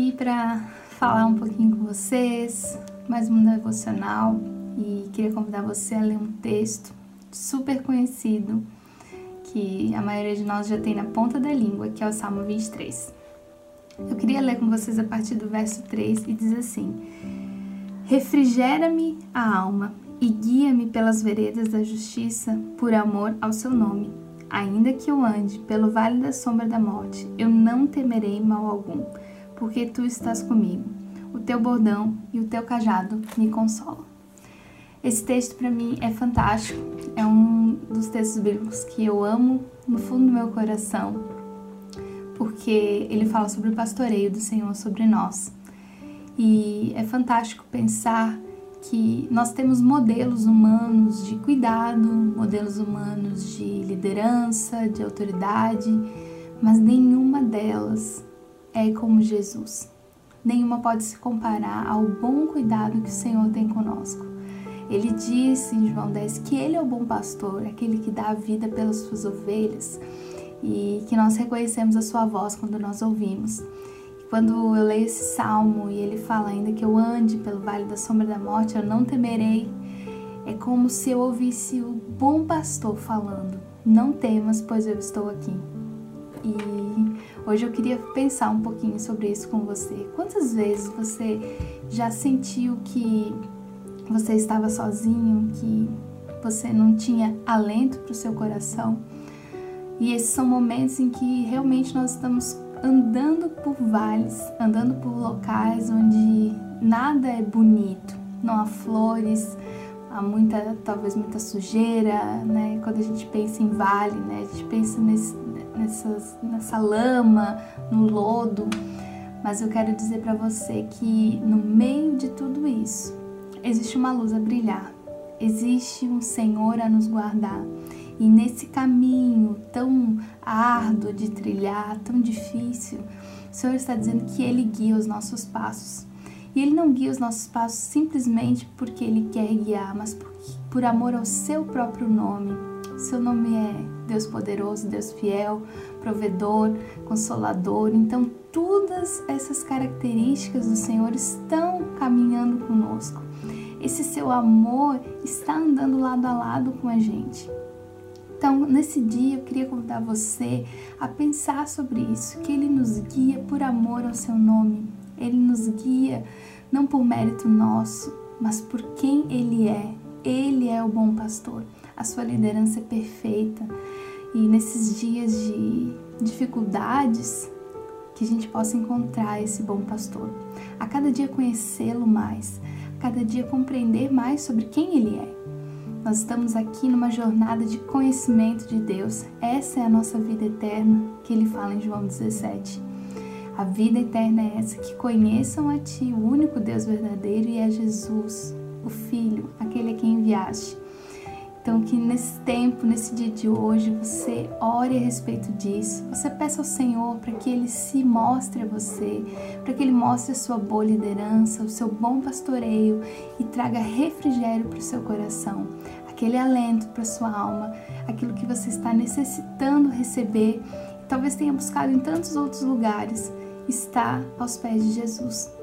aqui para falar um pouquinho com vocês, mais um devocional e queria convidar você a ler um texto super conhecido que a maioria de nós já tem na ponta da língua, que é o Salmo 23. Eu queria ler com vocês a partir do verso 3 e diz assim: Refrigera-me a alma e guia-me pelas veredas da justiça por amor ao seu nome. Ainda que eu ande pelo vale da sombra da morte, eu não temerei mal algum, porque tu estás comigo. O teu bordão e o teu cajado me consolam. Esse texto para mim é fantástico, é um dos textos bíblicos que eu amo no fundo do meu coração, porque ele fala sobre o pastoreio do Senhor sobre nós. E é fantástico pensar que nós temos modelos humanos de cuidado, modelos humanos de liderança, de autoridade, mas nenhuma delas é como Jesus. Nenhuma pode se comparar ao bom cuidado que o Senhor tem conosco. Ele disse em João 10 que ele é o bom pastor, aquele que dá a vida pelas suas ovelhas e que nós reconhecemos a sua voz quando nós ouvimos. Quando eu leio esse salmo e ele fala ainda que eu ande pelo vale da sombra da morte, eu não temerei. É como se eu ouvisse o bom pastor falando: Não temas, pois eu estou aqui. E hoje eu queria pensar um pouquinho sobre isso com você. Quantas vezes você já sentiu que você estava sozinho, que você não tinha alento para o seu coração? E esses são momentos em que realmente nós estamos andando por vales, andando por locais onde nada é bonito, não há flores, há muita, talvez muita sujeira, né? Quando a gente pensa em vale, né? A gente pensa nesse, nessas, nessa lama, no lodo. Mas eu quero dizer para você que no meio de tudo isso existe uma luz a brilhar, existe um Senhor a nos guardar. E nesse caminho tão árduo de trilhar, tão difícil, o Senhor está dizendo que Ele guia os nossos passos. E Ele não guia os nossos passos simplesmente porque Ele quer guiar, mas por, por amor ao seu próprio nome. Seu nome é Deus poderoso, Deus fiel, provedor, consolador. Então, todas essas características do Senhor estão caminhando conosco. Esse seu amor está andando lado a lado com a gente. Então, nesse dia, eu queria convidar você a pensar sobre isso, que Ele nos guia por amor ao Seu nome. Ele nos guia não por mérito nosso, mas por quem Ele é. Ele é o bom pastor. A sua liderança é perfeita. E nesses dias de dificuldades, que a gente possa encontrar esse bom pastor. A cada dia conhecê-lo mais, a cada dia compreender mais sobre quem ele é. Nós estamos aqui numa jornada de conhecimento de Deus. Essa é a nossa vida eterna que ele fala em João 17. A vida eterna é essa, que conheçam a Ti, o único Deus verdadeiro, e é Jesus, o Filho, aquele a quem enviaste. Então, que nesse tempo, nesse dia de hoje, você ore a respeito disso. Você peça ao Senhor para que Ele se mostre a você, para que Ele mostre a sua boa liderança, o seu bom pastoreio e traga refrigério para o seu coração, aquele alento para a sua alma, aquilo que você está necessitando receber. Talvez tenha buscado em tantos outros lugares, está aos pés de Jesus.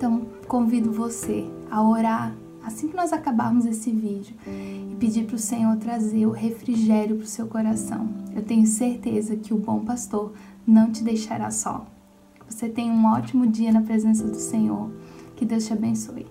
Então, convido você a orar assim que nós acabarmos esse vídeo e pedir para o Senhor trazer o refrigério para o seu coração. Eu tenho certeza que o bom pastor não te deixará só. Você tenha um ótimo dia na presença do Senhor. Que Deus te abençoe.